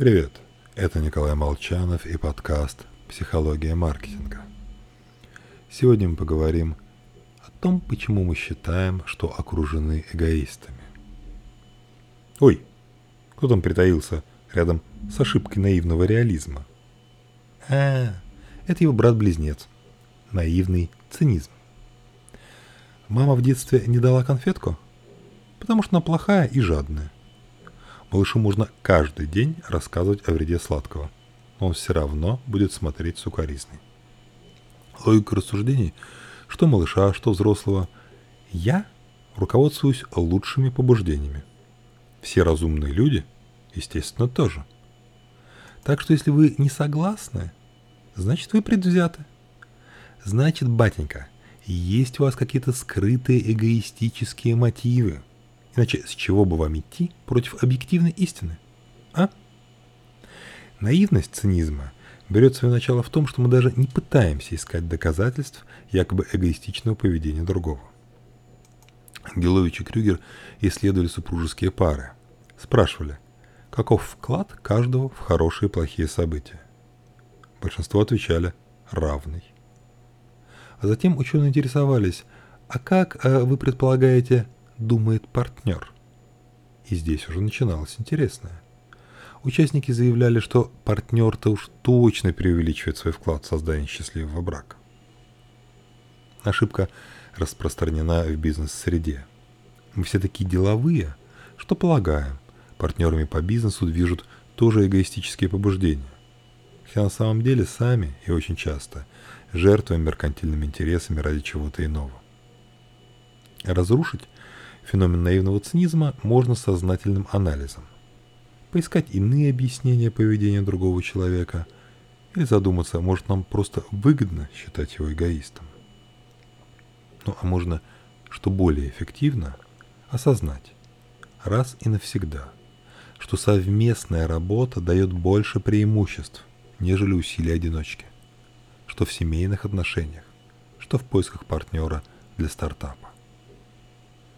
Привет, это Николай Молчанов и подкаст «Психология маркетинга». Сегодня мы поговорим о том, почему мы считаем, что окружены эгоистами. Ой, кто там притаился рядом с ошибкой наивного реализма? А, это его брат-близнец. Наивный цинизм. Мама в детстве не дала конфетку? Потому что она плохая и жадная. Малышу можно каждый день рассказывать о вреде сладкого, но он все равно будет смотреть сукоризный. Логика рассуждений, что малыша, что взрослого, я руководствуюсь лучшими побуждениями. Все разумные люди, естественно, тоже. Так что если вы не согласны, значит вы предвзяты. Значит, батенька, есть у вас какие-то скрытые эгоистические мотивы – Иначе с чего бы вам идти против объективной истины? А? Наивность цинизма берет свое начало в том, что мы даже не пытаемся искать доказательств якобы эгоистичного поведения другого. Гелович и Крюгер исследовали супружеские пары. Спрашивали, каков вклад каждого в хорошие и плохие события. Большинство отвечали «равный». А затем ученые интересовались, а как э, вы предполагаете думает партнер. И здесь уже начиналось интересное. Участники заявляли, что партнер-то уж точно преувеличивает свой вклад в создание счастливого брака. Ошибка распространена в бизнес-среде. Мы все такие деловые, что полагаем, партнерами по бизнесу движут тоже эгоистические побуждения. Хотя на самом деле сами и очень часто жертвуем меркантильными интересами ради чего-то иного. Разрушить Феномен наивного цинизма можно сознательным анализом. Поискать иные объяснения поведения другого человека или задуматься, может нам просто выгодно считать его эгоистом. Ну а можно, что более эффективно, осознать раз и навсегда, что совместная работа дает больше преимуществ, нежели усилия одиночки, что в семейных отношениях, что в поисках партнера для стартапа.